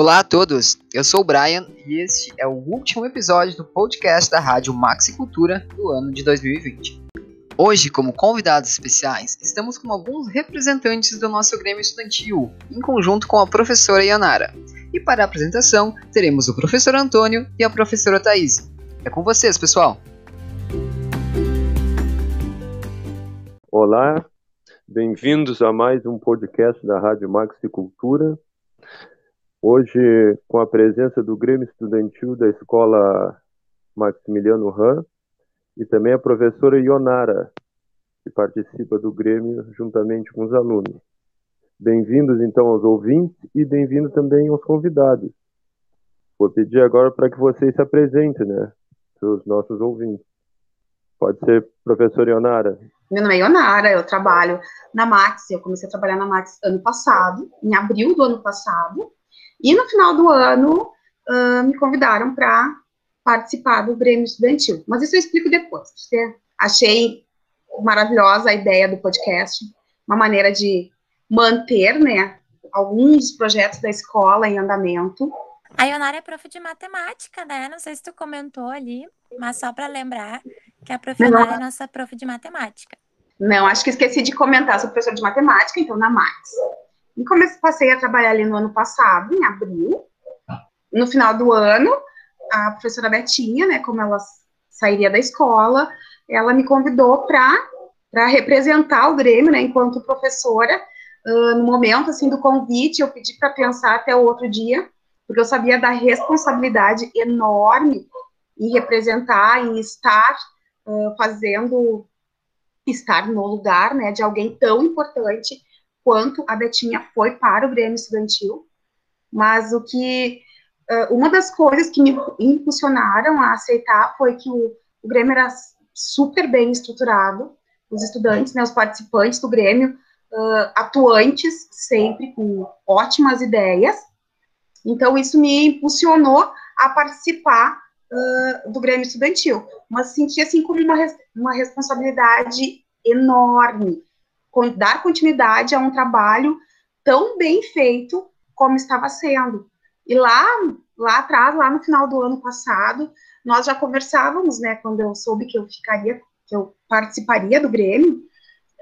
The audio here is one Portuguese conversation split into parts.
Olá a todos, eu sou o Brian e este é o último episódio do podcast da Rádio Maxi Cultura do ano de 2020. Hoje, como convidados especiais, estamos com alguns representantes do nosso Grêmio Estudantil, em conjunto com a professora Yanara. E para a apresentação, teremos o professor Antônio e a professora Thaís. É com vocês, pessoal! Olá, bem-vindos a mais um podcast da Rádio Maxi Cultura. Hoje, com a presença do Grêmio Estudantil da Escola Maximiliano Ram e também a professora Ionara, que participa do Grêmio juntamente com os alunos. Bem-vindos, então, aos ouvintes e bem-vindo também aos convidados. Vou pedir agora para que vocês se apresentem, né, os nossos ouvintes. Pode ser, professora Ionara. Meu nome é Ionara, eu trabalho na Max, eu comecei a trabalhar na Max ano passado, em abril do ano passado, e no final do ano, uh, me convidaram para participar do Grêmio Estudantil. Mas isso eu explico depois. Porque achei maravilhosa a ideia do podcast, uma maneira de manter, né, alguns projetos da escola em andamento. A Ionara é prof de matemática, né? Não sei se tu comentou ali, mas só para lembrar que a prof Ionara é nossa prof de matemática. Não, acho que esqueci de comentar, sou professora de matemática, então na Max. E comecei, passei a trabalhar ali no ano passado, em abril. No final do ano, a professora Betinha, né, como ela sairia da escola, ela me convidou para representar o Grêmio, né, enquanto professora. Uh, no momento, assim, do convite, eu pedi para pensar até o outro dia, porque eu sabia da responsabilidade enorme em representar, em estar uh, fazendo, estar no lugar, né, de alguém tão importante quanto a Betinha foi para o Grêmio Estudantil, mas o que uma das coisas que me impulsionaram a aceitar foi que o, o Grêmio era super bem estruturado, os estudantes, né, os participantes do Grêmio, uh, atuantes, sempre com ótimas ideias, então isso me impulsionou a participar uh, do Grêmio Estudantil, mas senti assim como uma, uma responsabilidade enorme, dar continuidade a um trabalho tão bem feito como estava sendo. E lá, lá atrás, lá no final do ano passado, nós já conversávamos, né, quando eu soube que eu ficaria, que eu participaria do Grêmio,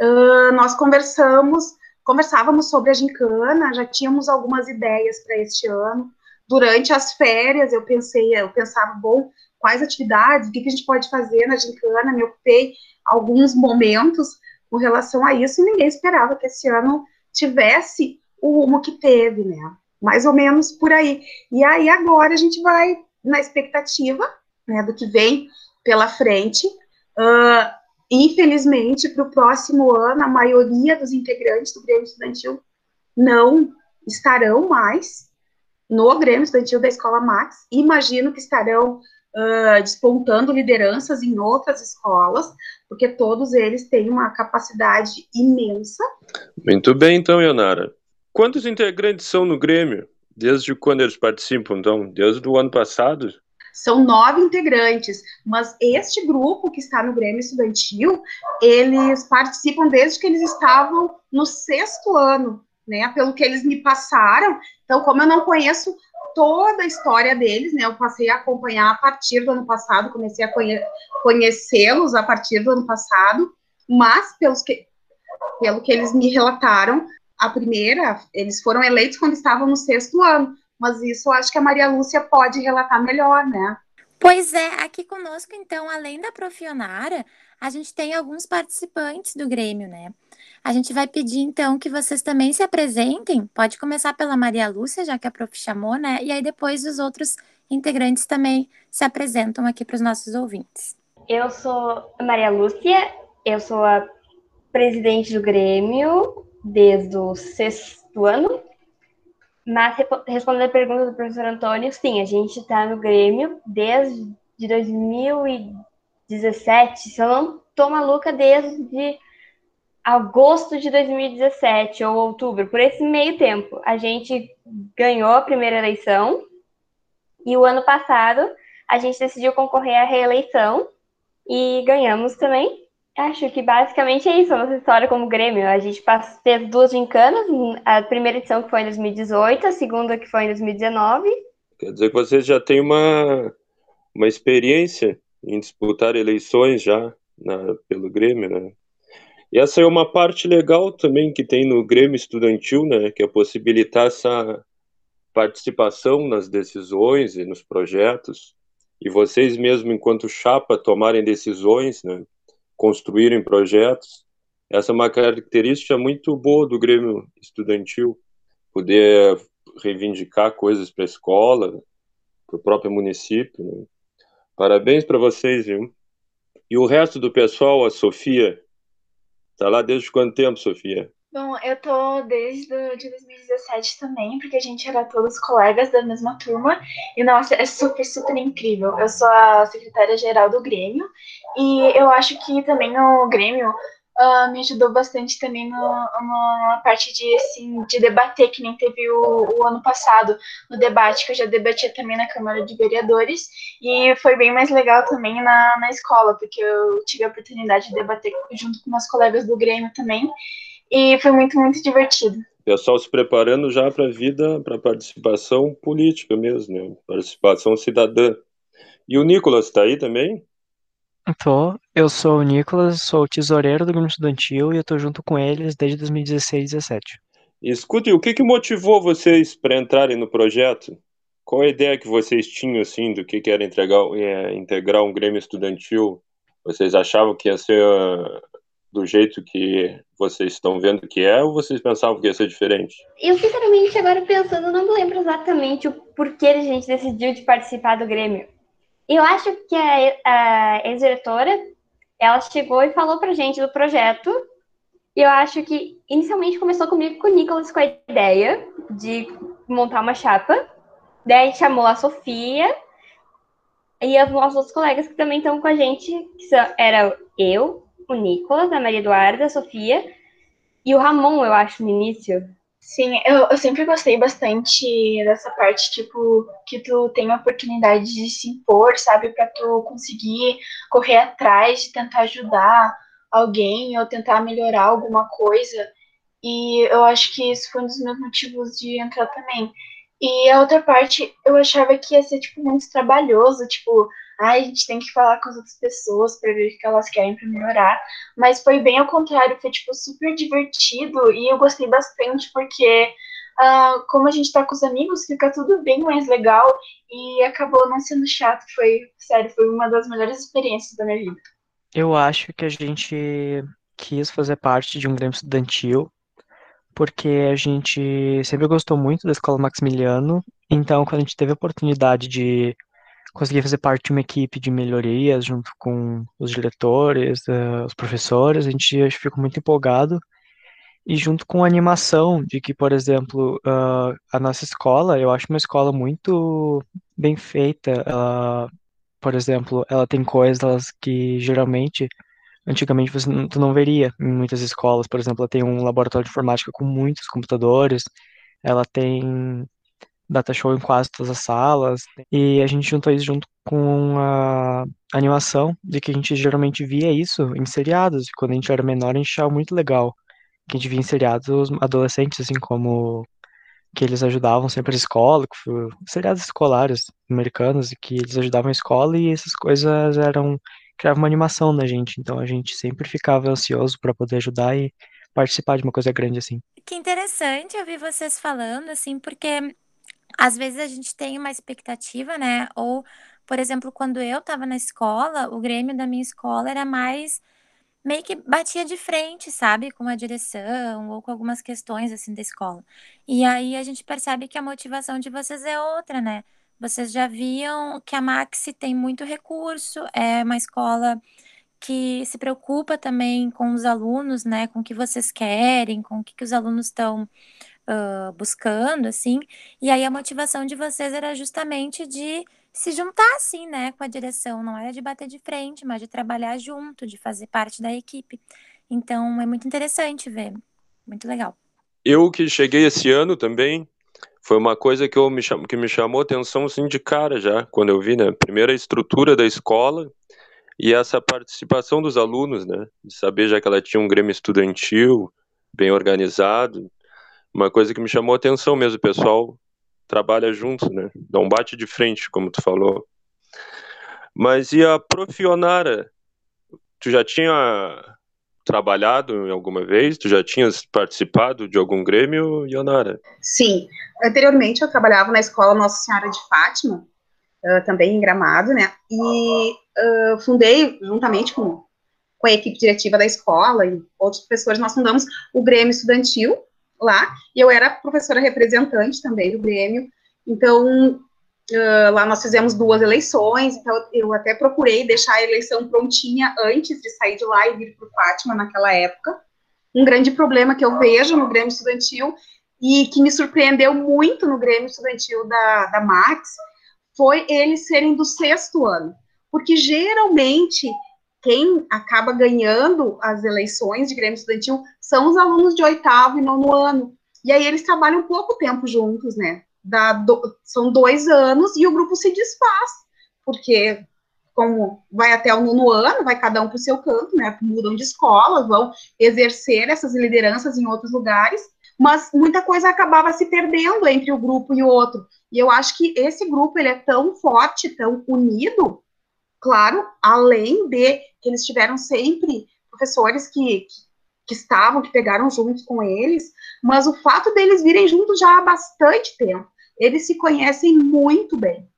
uh, nós conversamos, conversávamos sobre a gincana, já tínhamos algumas ideias para este ano. Durante as férias, eu pensei, eu pensava, bom, quais atividades, o que, que a gente pode fazer na gincana, me ocupei alguns momentos com relação a isso, e ninguém esperava que esse ano tivesse o rumo que teve, né? Mais ou menos por aí. E aí agora a gente vai na expectativa, né, do que vem pela frente. Uh, infelizmente, para o próximo ano, a maioria dos integrantes do Grêmio Estudantil não estarão mais no Grêmio Estudantil da Escola Max. Imagino que estarão uh, despontando lideranças em outras escolas, porque todos eles têm uma capacidade imensa. Muito bem, então, Ionara. Quantos integrantes são no Grêmio? Desde quando eles participam, então? Desde o ano passado? São nove integrantes, mas este grupo que está no Grêmio Estudantil, eles participam desde que eles estavam no sexto ano, né? Pelo que eles me passaram. Então, como eu não conheço toda a história deles, né? Eu passei a acompanhar a partir do ano passado, comecei a conhe conhecê-los a partir do ano passado, mas pelos que, pelo que eles me relataram, a primeira, eles foram eleitos quando estavam no sexto ano, mas isso eu acho que a Maria Lúcia pode relatar melhor, né? Pois é, aqui conosco, então, além da Profionara, a gente tem alguns participantes do Grêmio, né? A gente vai pedir, então, que vocês também se apresentem. Pode começar pela Maria Lúcia, já que a prof chamou, né? E aí depois os outros integrantes também se apresentam aqui para os nossos ouvintes. Eu sou Maria Lúcia, eu sou a presidente do Grêmio desde o sexto ano. Mas respondendo a pergunta do professor Antônio, sim, a gente está no Grêmio desde 2017, se eu não estou maluca, desde agosto de 2017 ou outubro, por esse meio tempo, a gente ganhou a primeira eleição e o ano passado a gente decidiu concorrer à reeleição e ganhamos também. Acho que basicamente é isso, a nossa história como Grêmio. A gente fez duas gincanas, a primeira edição que foi em 2018, a segunda que foi em 2019. Quer dizer que vocês já têm uma, uma experiência em disputar eleições já na, pelo Grêmio, né? E essa é uma parte legal também que tem no Grêmio Estudantil, né? Que é possibilitar essa participação nas decisões e nos projetos. E vocês mesmo, enquanto chapa, tomarem decisões, né? construírem projetos. Essa é uma característica muito boa do Grêmio Estudantil, poder reivindicar coisas para a escola, para o próprio município. Né? Parabéns para vocês, viu? E o resto do pessoal, a Sofia, tá lá desde quanto tempo, Sofia? Bom, eu tô desde de 2017 também, porque a gente era todos colegas da mesma turma. E nossa, é super, super incrível. Eu sou a secretária-geral do Grêmio e eu acho que também o Grêmio uh, me ajudou bastante também no, no, na parte de, assim, de debater, que nem teve o, o, ano passado, no debate, que eu já debati também na Câmara de Vereadores, e foi bem mais legal também na, na escola, porque eu tive a oportunidade de debater junto com meus colegas do Grêmio também, e foi muito, muito divertido. Pessoal se preparando já para a vida, para participação política mesmo, né? participação cidadã. E o Nicolas está aí também? Tô, eu sou o Nicolas, sou o tesoureiro do grupo estudantil e eu tô junto com eles desde 2016 e 2017. Escute, o que, que motivou vocês para entrarem no projeto? Qual a ideia que vocês tinham assim do que, que era entregar, é, integrar um grêmio estudantil? Vocês achavam que ia ser uh, do jeito que vocês estão vendo que é ou vocês pensavam que ia ser diferente? Eu, sinceramente, agora pensando, não me lembro exatamente o porquê a gente decidiu de participar do Grêmio. Eu acho que a, a ex-diretora, ela chegou e falou pra gente do projeto. E eu acho que inicialmente começou comigo com o Nicolas com a ideia de montar uma chapa. Daí chamou a Sofia e os nossos outros colegas que também estão com a gente, que são, era eu, o Nicolas, a Maria Eduarda, a Sofia e o Ramon, eu acho, no início. Sim, eu, eu sempre gostei bastante dessa parte, tipo, que tu tem a oportunidade de se impor, sabe, para tu conseguir correr atrás de tentar ajudar alguém ou tentar melhorar alguma coisa. E eu acho que isso foi um dos meus motivos de entrar também. E a outra parte, eu achava que ia ser, tipo, muito trabalhoso, tipo, ai, a gente tem que falar com as outras pessoas para ver o que elas querem para melhorar. Mas foi bem ao contrário, foi, tipo, super divertido e eu gostei bastante porque, uh, como a gente tá com os amigos, fica tudo bem mais legal e acabou não sendo chato. Foi, sério, foi uma das melhores experiências da minha vida. Eu acho que a gente quis fazer parte de um Grêmio Estudantil porque a gente sempre gostou muito da Escola Maximiliano, então quando a gente teve a oportunidade de conseguir fazer parte de uma equipe de melhorias junto com os diretores, uh, os professores, a gente ficou muito empolgado e junto com a animação de que, por exemplo, uh, a nossa escola, eu acho uma escola muito bem feita. Ela, por exemplo, ela tem coisas que geralmente antigamente você não, tu não veria em muitas escolas. Por exemplo, ela tem um laboratório de informática com muitos computadores, ela tem data show em quase todas as salas, e a gente juntou isso junto com a animação, de que a gente geralmente via isso em seriados, quando a gente era menor a gente achava muito legal, que a gente via em seriados adolescentes, assim como que eles ajudavam sempre a escola, seriados escolares americanos, e que eles ajudavam a escola, e essas coisas eram criava uma animação na gente, então a gente sempre ficava ansioso para poder ajudar e participar de uma coisa grande assim. Que interessante ouvir vocês falando, assim, porque às vezes a gente tem uma expectativa, né? Ou, por exemplo, quando eu estava na escola, o Grêmio da minha escola era mais meio que batia de frente, sabe, com a direção ou com algumas questões assim da escola. E aí a gente percebe que a motivação de vocês é outra, né? Vocês já viam que a Maxi tem muito recurso, é uma escola que se preocupa também com os alunos, né? Com o que vocês querem, com o que, que os alunos estão uh, buscando, assim. E aí a motivação de vocês era justamente de se juntar, assim, né, com a direção. Não era de bater de frente, mas de trabalhar junto, de fazer parte da equipe. Então é muito interessante ver. Muito legal. Eu que cheguei esse ano também, foi uma coisa que, eu me, que me chamou atenção assim de cara já, quando eu vi, né? Primeiro a estrutura da escola, E essa participação dos alunos, né, de saber já que ela tinha um grêmio estudantil bem organizado, uma coisa que me chamou a atenção mesmo, o pessoal trabalha junto, né, dá um bate de frente, como tu falou. Mas e a Profionara? Tu já tinha trabalhado em alguma vez? Tu já tinhas participado de algum grêmio, Ionara? Sim. Anteriormente eu trabalhava na escola Nossa Senhora de Fátima, uh, também em Gramado, né? E uh, fundei, juntamente com, com a equipe diretiva da escola e outros professores, nós fundamos o Grêmio Estudantil lá, e eu era professora representante também do Grêmio, então Uh, lá nós fizemos duas eleições, então eu até procurei deixar a eleição prontinha antes de sair de lá e vir para o Fátima naquela época. Um grande problema que eu vejo no Grêmio Estudantil e que me surpreendeu muito no Grêmio Estudantil da, da Max foi eles serem do sexto ano, porque geralmente quem acaba ganhando as eleições de Grêmio Estudantil são os alunos de oitavo e nono ano. E aí eles trabalham pouco tempo juntos, né? do, são dois anos e o grupo se desfaz, porque como vai até o nono ano, vai cada um para o seu canto, né? Mudam de escola, vão exercer essas lideranças em outros lugares, mas muita coisa acabava se perdendo entre o grupo e o outro. E eu acho que esse grupo ele é tão forte, tão unido, claro, além de que eles tiveram sempre professores que, que, estavam, que pegaram juntos com eles, mas o fato deles virem juntos já há bastante tempo eles se conhecem muito bem.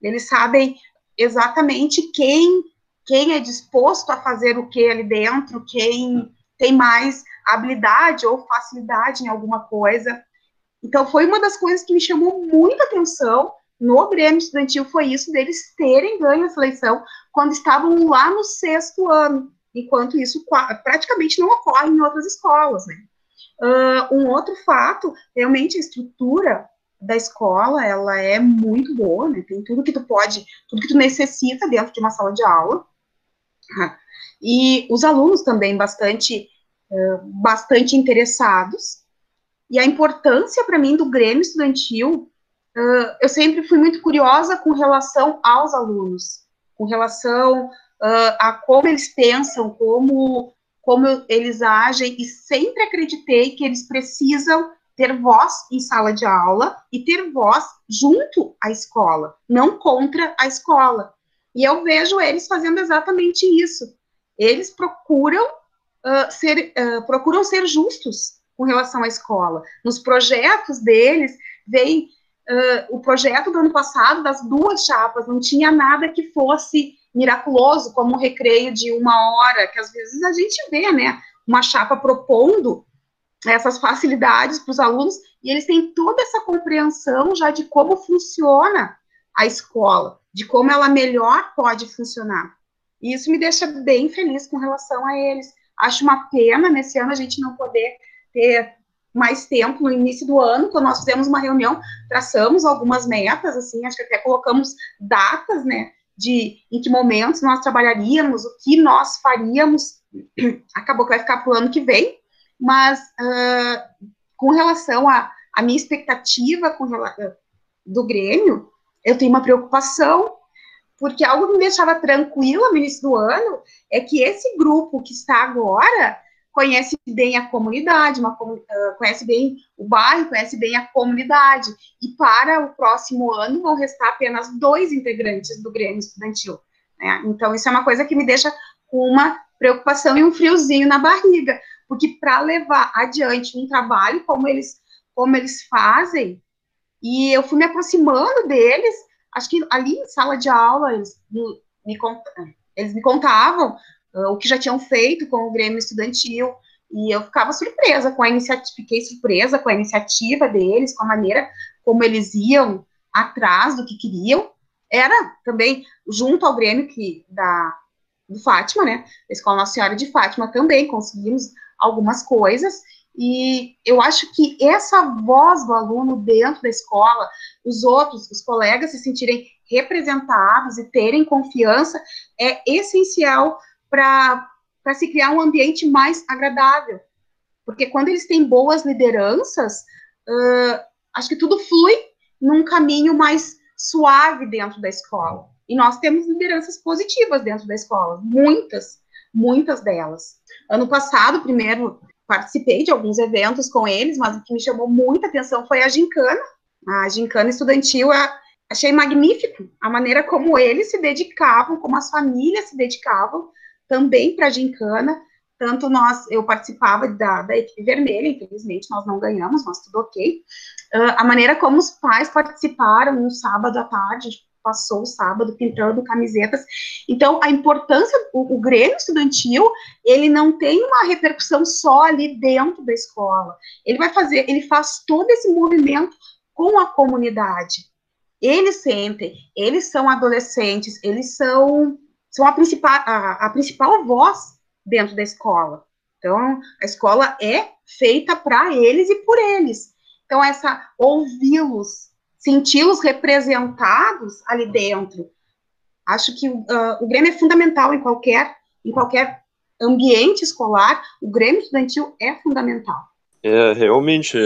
Eles sabem exatamente quem quem é disposto a fazer o que ali dentro, quem tem mais habilidade ou facilidade em alguma coisa. Então foi uma das coisas que me chamou muita atenção no Grêmio Estudantil foi isso deles terem ganho a seleção quando estavam lá no sexto ano, enquanto isso praticamente não ocorre em outras escolas. Né? Uh, um outro fato, realmente a estrutura da escola, ela é muito boa, né? Tem tudo que tu pode, tudo que tu necessita dentro de uma sala de aula. E os alunos também bastante, uh, bastante interessados. E a importância para mim do Grêmio Estudantil, uh, eu sempre fui muito curiosa com relação aos alunos, com relação uh, a como eles pensam, como, como eles agem, e sempre acreditei que eles precisam ter voz em sala de aula e ter voz junto à escola, não contra a escola. E eu vejo eles fazendo exatamente isso. Eles procuram uh, ser uh, procuram ser justos com relação à escola. Nos projetos deles vem uh, o projeto do ano passado das duas chapas não tinha nada que fosse miraculoso, como um recreio de uma hora, que às vezes a gente vê, né? Uma chapa propondo essas facilidades para os alunos e eles têm toda essa compreensão já de como funciona a escola, de como ela melhor pode funcionar. E isso me deixa bem feliz com relação a eles. Acho uma pena nesse ano a gente não poder ter mais tempo no início do ano, quando nós fizemos uma reunião, traçamos algumas metas, assim, acho que até colocamos datas, né, de em que momentos nós trabalharíamos, o que nós faríamos. Acabou que vai ficar para o ano que vem, mas uh, com relação à minha expectativa com, do Grêmio, eu tenho uma preocupação, porque algo que me deixava tranquila no início do ano é que esse grupo que está agora conhece bem a comunidade, uma, conhece bem o bairro, conhece bem a comunidade. E para o próximo ano vão restar apenas dois integrantes do Grêmio Estudantil. Né? Então, isso é uma coisa que me deixa com uma preocupação e um friozinho na barriga, porque para levar adiante um trabalho como eles, como eles fazem, e eu fui me aproximando deles, acho que ali em sala de aula eles me, me, eles me contavam uh, o que já tinham feito com o Grêmio Estudantil, e eu ficava surpresa com a iniciativa, fiquei surpresa com a iniciativa deles, com a maneira como eles iam atrás do que queriam. Era também junto ao Grêmio que da do Fátima, né? Da Escola Nossa Senhora de Fátima também conseguimos algumas coisas, e eu acho que essa voz do aluno dentro da escola, os outros, os colegas se sentirem representados e terem confiança, é essencial para se criar um ambiente mais agradável. Porque quando eles têm boas lideranças, uh, acho que tudo flui num caminho mais suave dentro da escola. E nós temos lideranças positivas dentro da escola, muitas, muitas delas. Ano passado, primeiro, participei de alguns eventos com eles, mas o que me chamou muita atenção foi a gincana. A gincana estudantil, achei magnífico a maneira como eles se dedicavam, como as famílias se dedicavam também para a gincana. Tanto nós, eu participava da, da equipe vermelha, infelizmente nós não ganhamos, mas tudo ok. Uh, a maneira como os pais participaram no sábado à tarde, passou o sábado pintando camisetas. Então, a importância, o, o Grêmio Estudantil, ele não tem uma repercussão só ali dentro da escola. Ele vai fazer, ele faz todo esse movimento com a comunidade. Eles sentem, eles são adolescentes, eles são, são a, principal, a, a principal voz dentro da escola. Então, a escola é feita para eles e por eles. Então, essa ouvi-los, senti-los representados ali dentro. Acho que uh, o Grêmio é fundamental em qualquer, em qualquer ambiente escolar, o Grêmio estudantil é fundamental. É, realmente,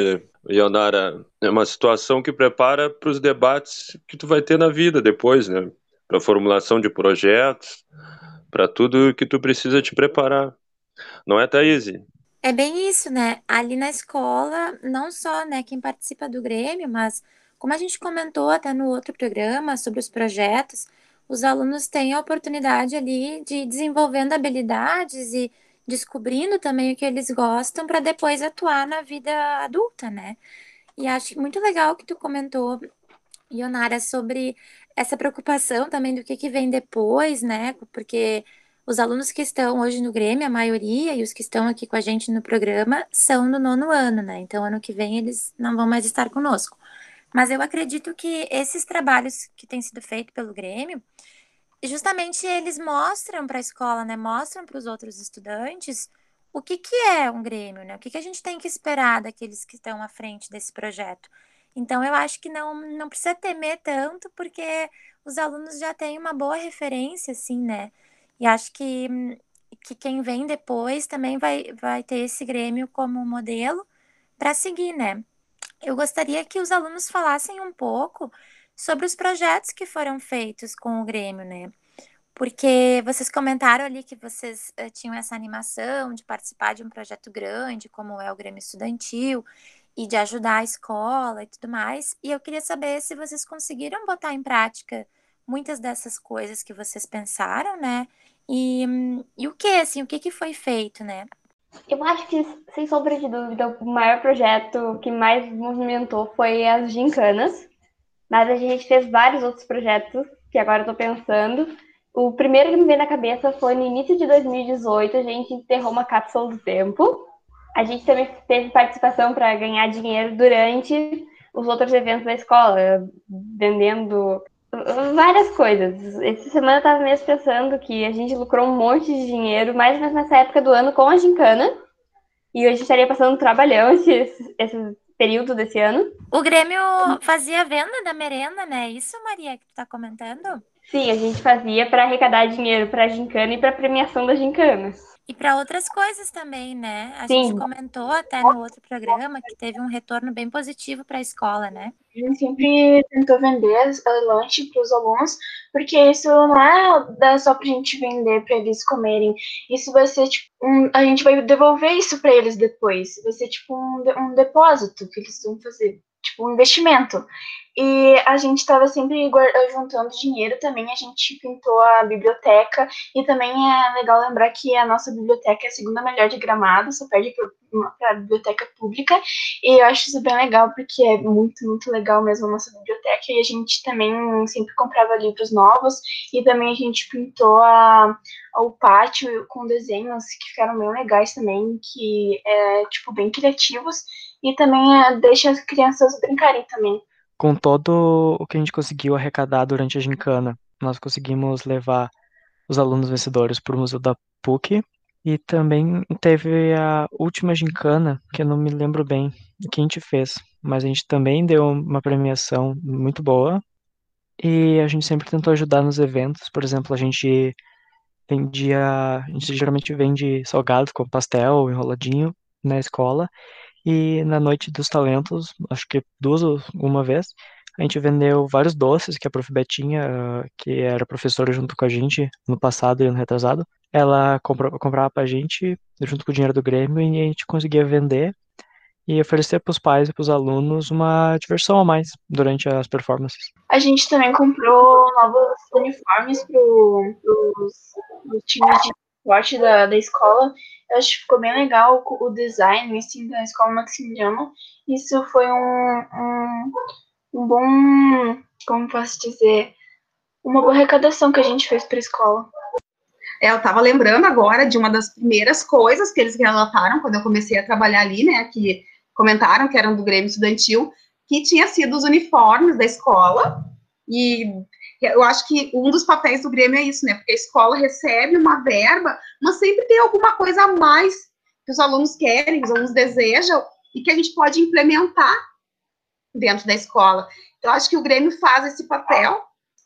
Ionara, é uma situação que prepara para os debates que tu vai ter na vida depois, né? Para formulação de projetos, para tudo que tu precisa te preparar. Não é, Thaís? É bem isso, né? Ali na escola, não só, né, quem participa do Grêmio, mas como a gente comentou até no outro programa sobre os projetos, os alunos têm a oportunidade ali de desenvolvendo habilidades e descobrindo também o que eles gostam para depois atuar na vida adulta, né? E acho muito legal que tu comentou, Ionara, sobre essa preocupação também do que, que vem depois, né? Porque os alunos que estão hoje no Grêmio, a maioria, e os que estão aqui com a gente no programa, são do nono ano, né? Então, ano que vem, eles não vão mais estar conosco. Mas eu acredito que esses trabalhos que têm sido feitos pelo Grêmio, justamente eles mostram para a escola, né? Mostram para os outros estudantes o que, que é um Grêmio, né? O que, que a gente tem que esperar daqueles que estão à frente desse projeto. Então, eu acho que não, não precisa temer tanto, porque os alunos já têm uma boa referência, assim, né? E acho que, que quem vem depois também vai, vai ter esse Grêmio como modelo para seguir, né? eu gostaria que os alunos falassem um pouco sobre os projetos que foram feitos com o Grêmio, né? Porque vocês comentaram ali que vocês uh, tinham essa animação de participar de um projeto grande, como é o Grêmio Estudantil, e de ajudar a escola e tudo mais. E eu queria saber se vocês conseguiram botar em prática muitas dessas coisas que vocês pensaram, né? E, e o que, assim, o que, que foi feito, né? Eu acho que, sem sombra de dúvida, o maior projeto que mais movimentou foi as gincanas. Mas a gente fez vários outros projetos que agora eu tô pensando. O primeiro que me veio na cabeça foi no início de 2018, a gente enterrou uma cápsula do tempo. A gente também teve participação para ganhar dinheiro durante os outros eventos da escola, vendendo várias coisas. Essa semana eu tava mesmo pensando que a gente lucrou um monte de dinheiro, mais ou menos nessa época do ano, com a gincana. E a gente estaria passando um trabalhão esse, esse período desse ano. O Grêmio fazia venda da merenda, né? Isso, Maria, que tu tá comentando? Sim, a gente fazia para arrecadar dinheiro para a gincana e para premiação da gincana. E para outras coisas também, né? A Sim. gente comentou até no outro programa que teve um retorno bem positivo para a escola, né? A gente sempre tentou vender lanche para os alunos, porque isso não é só para a gente vender para eles comerem. Isso vai ser tipo, um, a gente vai devolver isso para eles depois. Vai ser tipo um, um depósito que eles vão fazer tipo um investimento. E a gente estava sempre juntando dinheiro também, a gente pintou a biblioteca, e também é legal lembrar que a nossa biblioteca é a segunda melhor de Gramado, só perde para a biblioteca pública, e eu acho isso bem legal, porque é muito, muito legal mesmo a nossa biblioteca, e a gente também sempre comprava livros novos, e também a gente pintou a, o pátio com desenhos que ficaram bem legais também, que é, tipo, bem criativos, e também é, deixa as crianças brincarem também. Com todo o que a gente conseguiu arrecadar durante a gincana, nós conseguimos levar os alunos vencedores para o Museu da PUC. E também teve a última gincana, que eu não me lembro bem o que a gente fez, mas a gente também deu uma premiação muito boa. E a gente sempre tentou ajudar nos eventos, por exemplo, a gente vendia, a gente geralmente vende salgados com pastel enroladinho na escola e na Noite dos Talentos, acho que duas uma vez, A gente vendeu vários doces que a prof. Betinha, que era professora junto com a gente no passado e ano retrasado, ela comprou, comprava pra gente junto com o dinheiro do Grêmio e a gente conseguia vender e oferecer para os pais e para os alunos uma diversão a mais durante as performances. A gente também comprou novos uniformes para os times de esporte da, da escola. Eu acho que ficou bem legal o, design assim, da escola Maximiliano. Isso foi um, um, um bom, como posso dizer, uma boa arrecadação que a gente fez para a escola. É, eu estava lembrando agora de uma das primeiras coisas que eles relataram quando eu comecei a trabalhar ali, né? Que comentaram que eram do Grêmio Estudantil, que tinha sido os uniformes da escola. E eu acho que um dos papéis do Grêmio é isso, né? Porque a escola recebe uma verba, mas sempre tem alguma coisa a mais que os alunos querem, os alunos desejam, e que a gente pode implementar dentro da escola. Eu acho que o Grêmio faz esse papel,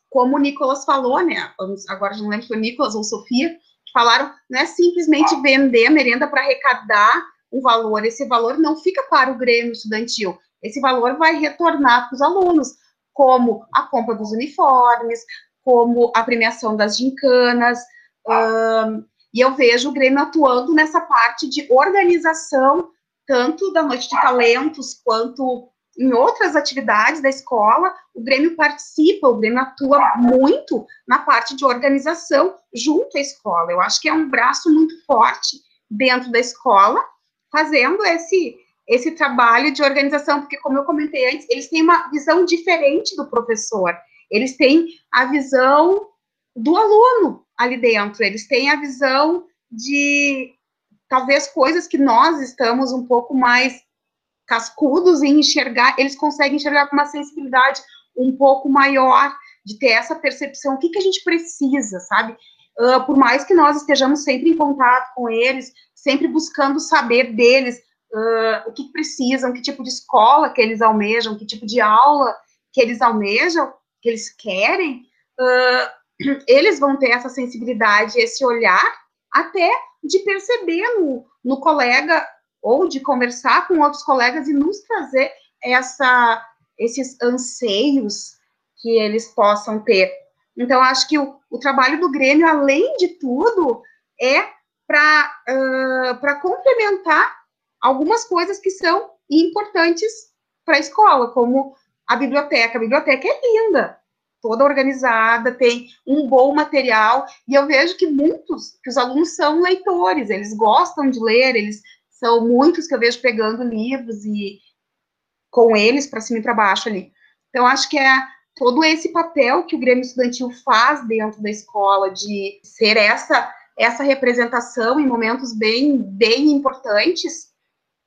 como o Nicolas falou, né? Agora não lembro se foi Nicolas ou Sofia, que falaram, não é simplesmente vender a merenda para arrecadar um valor, esse valor não fica para o Grêmio Estudantil, esse valor vai retornar para os alunos, como a compra dos uniformes, como a premiação das gincanas, um, e eu vejo o Grêmio atuando nessa parte de organização, tanto da Noite de Talentos, quanto em outras atividades da escola, o Grêmio participa, o Grêmio atua muito na parte de organização junto à escola. Eu acho que é um braço muito forte dentro da escola, fazendo esse, esse trabalho de organização, porque, como eu comentei antes, eles têm uma visão diferente do professor, eles têm a visão do aluno ali dentro, eles têm a visão de talvez coisas que nós estamos um pouco mais cascudos em enxergar, eles conseguem enxergar com uma sensibilidade um pouco maior, de ter essa percepção, o que, que a gente precisa, sabe? Uh, por mais que nós estejamos sempre em contato com eles, sempre buscando saber deles uh, o que precisam, que tipo de escola que eles almejam, que tipo de aula que eles almejam, que eles querem, uh, eles vão ter essa sensibilidade, esse olhar, até de perceber no, no colega ou de conversar com outros colegas e nos trazer essa, esses anseios que eles possam ter. Então, acho que o, o trabalho do Grêmio, além de tudo, é para uh, complementar algumas coisas que são importantes para a escola, como a biblioteca. A biblioteca é linda, toda organizada, tem um bom material, e eu vejo que muitos, que os alunos são leitores, eles gostam de ler, eles são muitos que eu vejo pegando livros e com eles para cima e para baixo ali. Então, acho que é todo esse papel que o Grêmio Estudantil faz dentro da escola, de ser essa essa representação em momentos bem, bem importantes.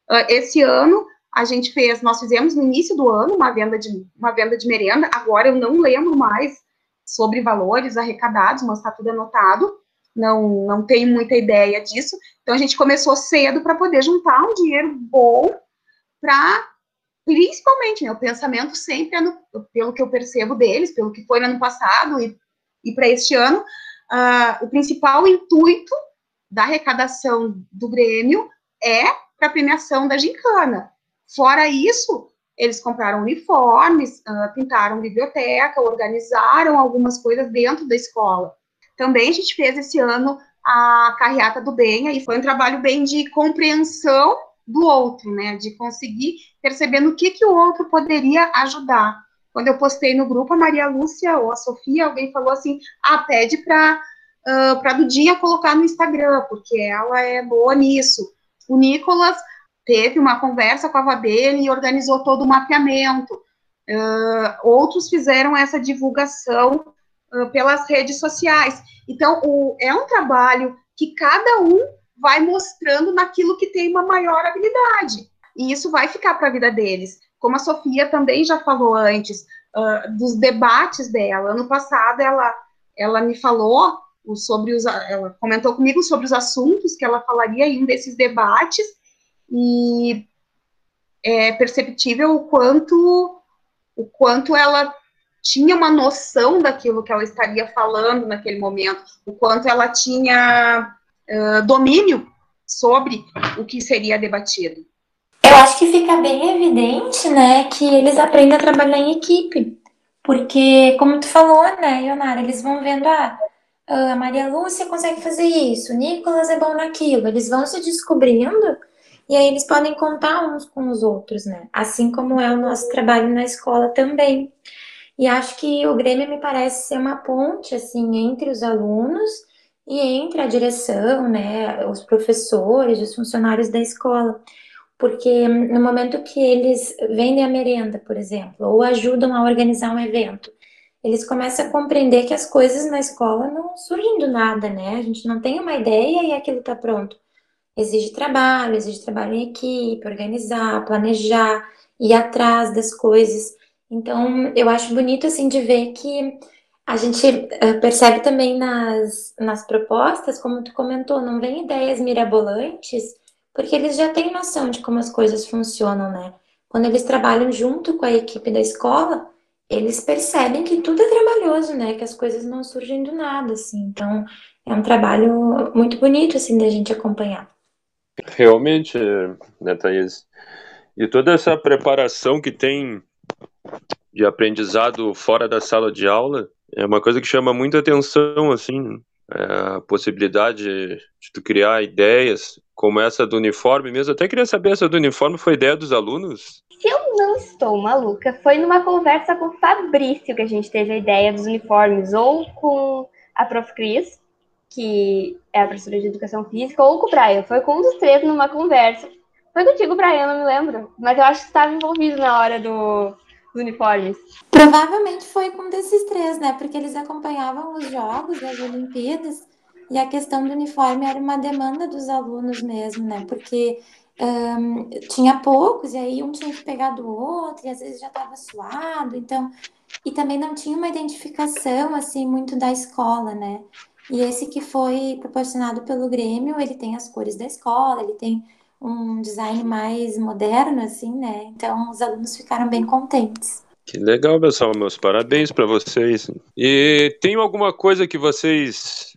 Uh, esse ano a gente fez, nós fizemos no início do ano uma venda de uma venda de merenda. Agora eu não lembro mais sobre valores arrecadados, mas está tudo anotado. Não, não tenho muita ideia disso. Então a gente começou cedo para poder juntar um dinheiro bom para principalmente, né, o pensamento sempre é no, pelo que eu percebo deles, pelo que foi no ano passado e, e para este ano, uh, o principal intuito da arrecadação do Grêmio é para a premiação da gincana. Fora isso, eles compraram uniformes, uh, pintaram biblioteca, organizaram algumas coisas dentro da escola. Também a gente fez esse ano a carreata do bem, aí foi um trabalho bem de compreensão do outro, né, de conseguir perceber no que, que o outro poderia ajudar. Quando eu postei no grupo, a Maria Lúcia ou a Sofia, alguém falou assim: ah, pede para uh, para Dudinha colocar no Instagram, porque ela é boa nisso. O Nicolas teve uma conversa com a Vabene e organizou todo o mapeamento. Uh, outros fizeram essa divulgação uh, pelas redes sociais. Então, o, é um trabalho que cada um vai mostrando naquilo que tem uma maior habilidade. E isso vai ficar para a vida deles como a Sofia também já falou antes, uh, dos debates dela. Ano passado, ela, ela me falou sobre os, ela comentou comigo sobre os assuntos que ela falaria em um desses debates, e é perceptível o quanto, o quanto ela tinha uma noção daquilo que ela estaria falando naquele momento, o quanto ela tinha uh, domínio sobre o que seria debatido. Eu acho que fica bem evidente, né, que eles aprendem a trabalhar em equipe. Porque, como tu falou, né, Ionara, eles vão vendo, ah, a Maria Lúcia consegue fazer isso, o Nicolas é bom naquilo. Eles vão se descobrindo e aí eles podem contar uns com os outros, né? Assim como é o nosso trabalho na escola também. E acho que o Grêmio me parece ser uma ponte, assim, entre os alunos e entre a direção, né, os professores, os funcionários da escola. Porque no momento que eles vendem a merenda, por exemplo, ou ajudam a organizar um evento, eles começam a compreender que as coisas na escola não surgem do nada, né? A gente não tem uma ideia e aquilo está pronto. Exige trabalho, exige trabalho em equipe, organizar, planejar, ir atrás das coisas. Então, eu acho bonito, assim, de ver que a gente uh, percebe também nas, nas propostas, como tu comentou, não vem ideias mirabolantes, porque eles já têm noção de como as coisas funcionam, né? Quando eles trabalham junto com a equipe da escola, eles percebem que tudo é trabalhoso, né? Que as coisas não surgem do nada, assim. Então, é um trabalho muito bonito, assim, da gente acompanhar. Realmente, né, Thaís? E toda essa preparação que tem de aprendizado fora da sala de aula é uma coisa que chama muita atenção, assim, é a possibilidade de tu criar ideias como essa do uniforme mesmo. Até queria saber, essa do uniforme foi ideia dos alunos? Se eu não estou maluca, foi numa conversa com o Fabrício que a gente teve a ideia dos uniformes, ou com a Prof. Cris, que é a professora de educação física, ou com o Brian. Foi com um dos três numa conversa. Foi contigo, Brian, não me lembro. Mas eu acho que estava envolvido na hora do, dos uniformes. Provavelmente foi com um desses três, né? Porque eles acompanhavam os jogos, as Olimpíadas, e a questão do uniforme era uma demanda dos alunos mesmo, né? Porque um, tinha poucos, e aí um tinha que pegar do outro, e às vezes já estava suado, então. E também não tinha uma identificação, assim, muito da escola, né? E esse que foi proporcionado pelo Grêmio, ele tem as cores da escola, ele tem um design mais moderno, assim, né? Então os alunos ficaram bem contentes. Que legal, pessoal. Meus parabéns para vocês. E tem alguma coisa que vocês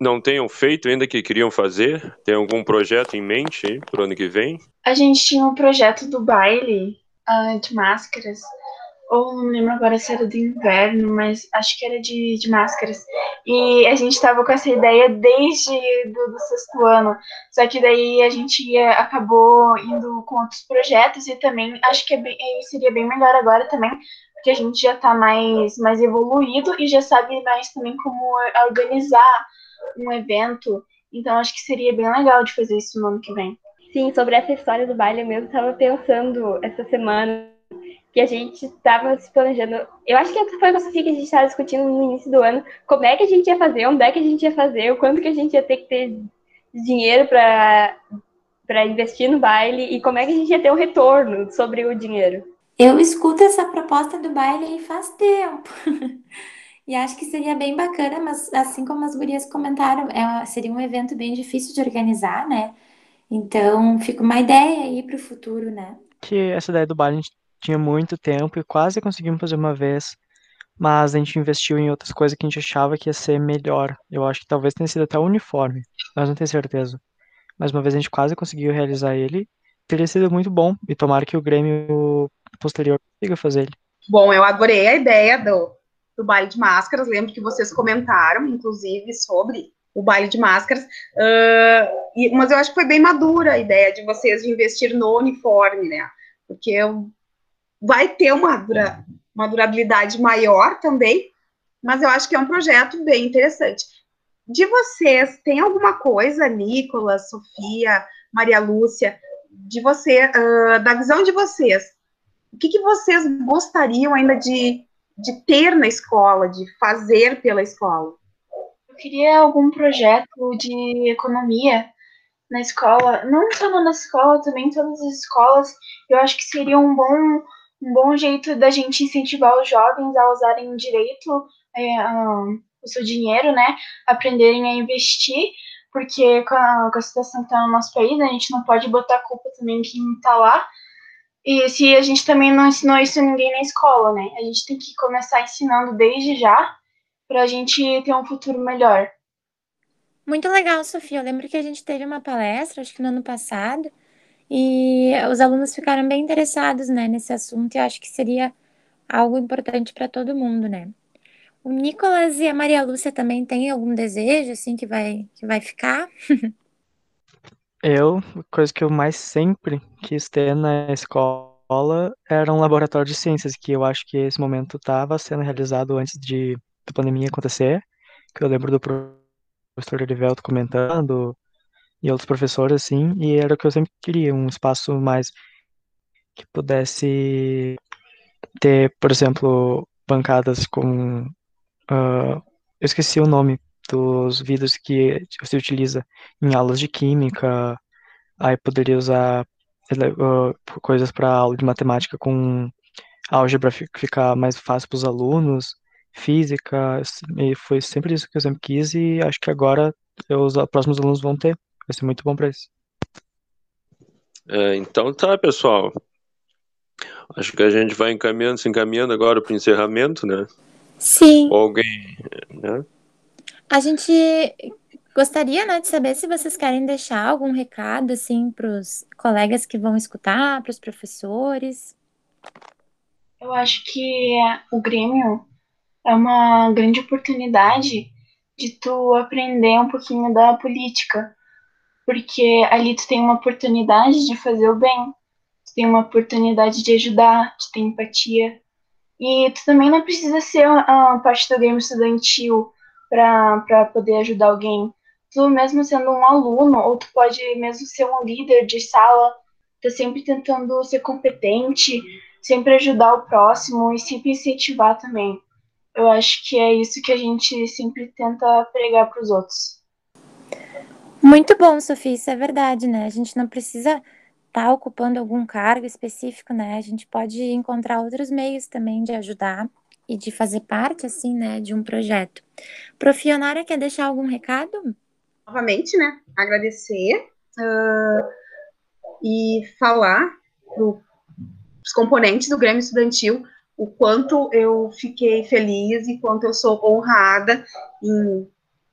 não tenham feito ainda que queriam fazer? Tem algum projeto em mente para o ano que vem? A gente tinha um projeto do baile uh, de máscaras ou não lembro agora se era do inverno, mas acho que era de, de máscaras. E a gente estava com essa ideia desde do, do, sexto ano. Só que daí a gente ia, acabou indo com outros projetos e também acho que é bem, seria bem melhor agora também, porque a gente já está mais, mais evoluído e já sabe mais também como organizar um evento. Então acho que seria bem legal de fazer isso no ano que vem. Sim, sobre essa história do baile, eu mesmo estava pensando essa semana que a gente estava se planejando. Eu acho que foi com a Sofia que a gente estava discutindo no início do ano como é que a gente ia fazer, onde é que a gente ia fazer, o quanto que a gente ia ter que ter dinheiro para para investir no baile e como é que a gente ia ter um retorno sobre o dinheiro. Eu escuto essa proposta do baile faz tempo. e acho que seria bem bacana, mas assim como as gurias comentaram, é, seria um evento bem difícil de organizar, né? Então, fica uma ideia aí para o futuro, né? Que essa ideia do baile a gente tinha muito tempo e quase conseguimos fazer uma vez, mas a gente investiu em outras coisas que a gente achava que ia ser melhor. Eu acho que talvez tenha sido até o uniforme, mas não tenho certeza. Mas uma vez a gente quase conseguiu realizar ele, teria sido muito bom e tomara que o Grêmio posterior consiga fazer ele. Bom, eu adorei a ideia do, do baile de máscaras. Lembro que vocês comentaram, inclusive, sobre o baile de máscaras. Uh, e, mas eu acho que foi bem madura a ideia de vocês de investir no uniforme, né? Porque vai ter uma, dura, uma durabilidade maior também, mas eu acho que é um projeto bem interessante. De vocês, tem alguma coisa, Nicolas, Sofia, Maria Lúcia, de você, uh, da visão de vocês, o que, que vocês gostariam ainda de, de ter na escola, de fazer pela escola? Eu queria algum projeto de economia na escola, não só na escola, também em todas as escolas. Eu acho que seria um bom um bom jeito da gente incentivar os jovens a usarem direito é, um, o seu dinheiro, né? Aprenderem a investir, porque com a, com a situação que está no nosso país, a gente não pode botar culpa também em quem está lá. E se a gente também não ensinou isso a ninguém na escola, né? A gente tem que começar ensinando desde já para a gente ter um futuro melhor. Muito legal, Sofia. Eu lembro que a gente teve uma palestra, acho que no ano passado, E os alunos ficaram bem interessados, né, nesse assunto e acho que seria algo importante para todo mundo, né? O Nicolas e a Maria Lúcia também têm algum desejo, assim, que vai, que vai ficar? Eu, a coisa que eu mais sempre quis ter na escola era um laboratório de ciências, que eu acho que esse momento estava sendo realizado antes de da pandemia acontecer, que eu lembro do professor Erivelto comentando, e outros professores, assim, e era o que eu sempre queria, um espaço mais que pudesse ter, por exemplo, bancadas com. Uh, eu esqueci o nome dos vidros que você utiliza em aulas de química, aí poderia usar uh, coisas para aula de matemática com álgebra ficar mais fácil para os alunos, física, e foi sempre isso que eu sempre quis e acho que agora os próximos alunos vão ter. Vai ser muito bom para isso. É, então tá, pessoal. Acho que a gente vai encaminhando, se encaminhando agora para o encerramento, né? Sim. Ou alguém, né? A gente gostaria, né, de saber se vocês querem deixar algum recado, assim, para os colegas que vão escutar, para os professores. Eu acho que o Grêmio é uma grande oportunidade de tu aprender um pouquinho da política, porque ali tu tem uma oportunidade de fazer o bem, tu tem uma oportunidade de ajudar, de ter empatia. E tu também não precisa ser a parte do Grêmio estudantil para poder ajudar alguém. Tu mesmo sendo um aluno, ou tu pode mesmo ser um líder de sala, tá sempre tentando ser competente, sempre ajudar o próximo e sempre incentivar também. Eu acho que é isso que a gente sempre tenta pregar para os outros. Muito bom, Sofia, isso é verdade, né? A gente não precisa estar tá ocupando algum cargo específico, né? A gente pode encontrar outros meios também de ajudar e de fazer parte, assim, né, de um projeto. Profionara, quer deixar algum recado? Novamente, né, agradecer uh, e falar para os componentes do Grêmio Estudantil o quanto eu fiquei feliz e quanto eu sou honrada em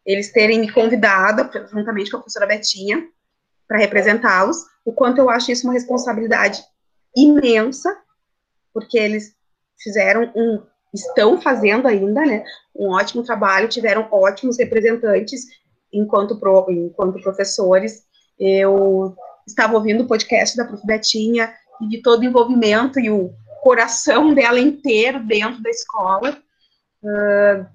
eles terem me convidado, juntamente com a professora Betinha, para representá-los, o quanto eu acho isso uma responsabilidade imensa, porque eles fizeram um, estão fazendo ainda, né, um ótimo trabalho, tiveram ótimos representantes enquanto, pro, enquanto professores. Eu estava ouvindo o podcast da Prof. Betinha e de todo o envolvimento e o coração dela inteiro dentro da escola. Uh,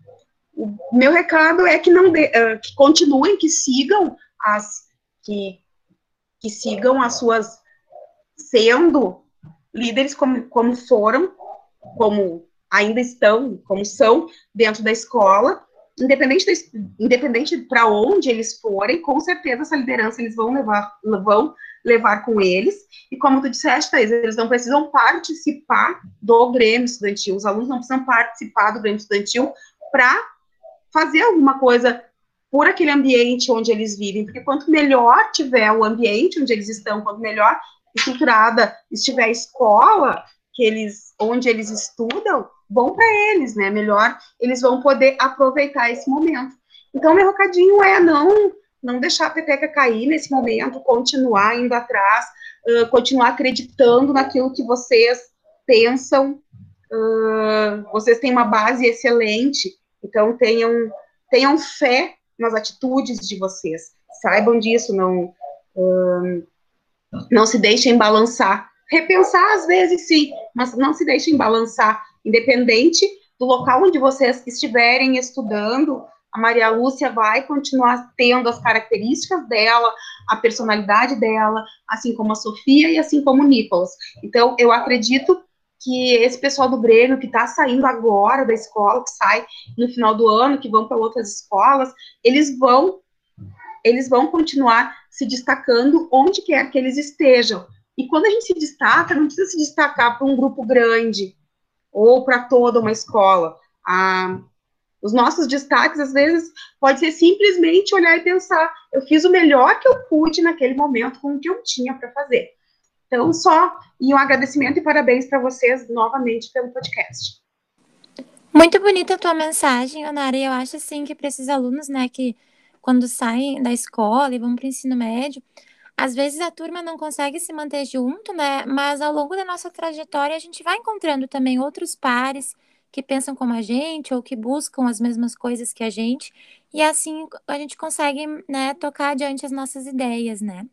o meu recado é que não de, uh, que continuem, que sigam as que, que sigam as suas sendo líderes como, como foram, como ainda estão, como são dentro da escola, independente independente para onde eles forem, com certeza essa liderança eles vão levar vão levar com eles. E como tu disseste, Thaís, eles não precisam participar do Grêmio Estudantil, os alunos não precisam participar do Grêmio Estudantil para fazer alguma coisa por aquele ambiente onde eles vivem, porque quanto melhor tiver o ambiente onde eles estão, quanto melhor estruturada estiver a escola que eles, onde eles estudam, bom para eles, né? Melhor eles vão poder aproveitar esse momento. Então, meu recadinho é não não deixar a peteca cair nesse momento, continuar indo atrás, uh, continuar acreditando naquilo que vocês pensam. Uh, vocês têm uma base excelente, então tenham, tenham fé nas atitudes de vocês. Saibam disso, não, um, não se deixem balançar. Repensar às vezes sim, mas não se deixem balançar, independente do local onde vocês estiverem estudando, a Maria Lúcia vai continuar tendo as características dela, a personalidade dela, assim como a Sofia e assim como o Nicolas. Então, eu acredito que esse pessoal do Grêmio que está saindo agora da escola, que sai no final do ano, que vão para outras escolas, eles vão eles vão continuar se destacando onde quer que eles estejam. E quando a gente se destaca, não precisa se destacar para um grupo grande ou para toda uma escola. Ah, os nossos destaques, às vezes, pode ser simplesmente olhar e pensar: eu fiz o melhor que eu pude naquele momento com o que eu tinha para fazer. Então, só e um agradecimento e parabéns para vocês novamente pelo podcast. Muito bonita a tua mensagem, Onara. E eu acho assim que para esses alunos, né, que quando saem da escola e vão para o ensino médio, às vezes a turma não consegue se manter junto, né? Mas ao longo da nossa trajetória a gente vai encontrando também outros pares que pensam como a gente ou que buscam as mesmas coisas que a gente e assim a gente consegue, né, tocar adiante as nossas ideias, né?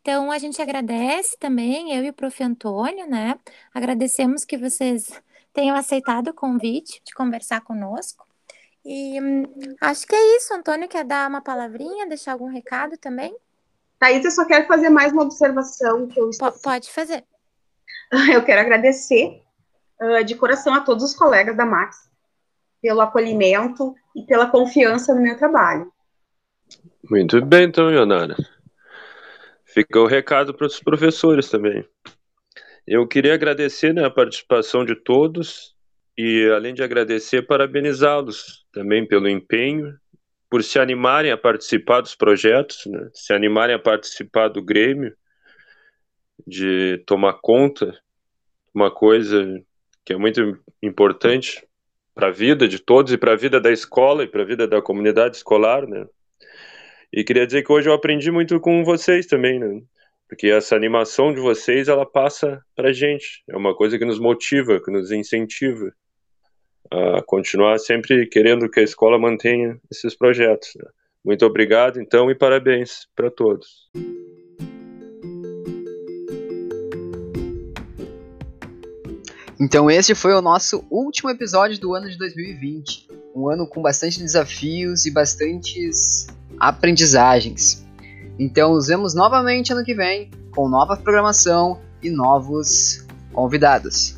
Então a gente agradece também, eu e o Prof. Antônio, né? Agradecemos que vocês tenham aceitado o convite de conversar conosco. E hum, acho que é isso. Antônio quer dar uma palavrinha, deixar algum recado também? Thaís, eu só quero fazer mais uma observação que eu estou... Pode fazer. Eu quero agradecer uh, de coração a todos os colegas da Max pelo acolhimento e pela confiança no meu trabalho. Muito bem, então, Leonara. Fica o recado para os professores também. Eu queria agradecer né, a participação de todos e, além de agradecer, parabenizá-los também pelo empenho, por se animarem a participar dos projetos, né, se animarem a participar do Grêmio, de tomar conta uma coisa que é muito importante para a vida de todos e para a vida da escola e para a vida da comunidade escolar, né? E queria dizer que hoje eu aprendi muito com vocês também, né? Porque essa animação de vocês, ela passa para gente. É uma coisa que nos motiva, que nos incentiva a continuar sempre querendo que a escola mantenha esses projetos. Né? Muito obrigado, então, e parabéns para todos. Então, esse foi o nosso último episódio do ano de 2020. Um ano com bastante desafios e bastantes aprendizagens. Então, nos vemos novamente ano que vem com nova programação e novos convidados.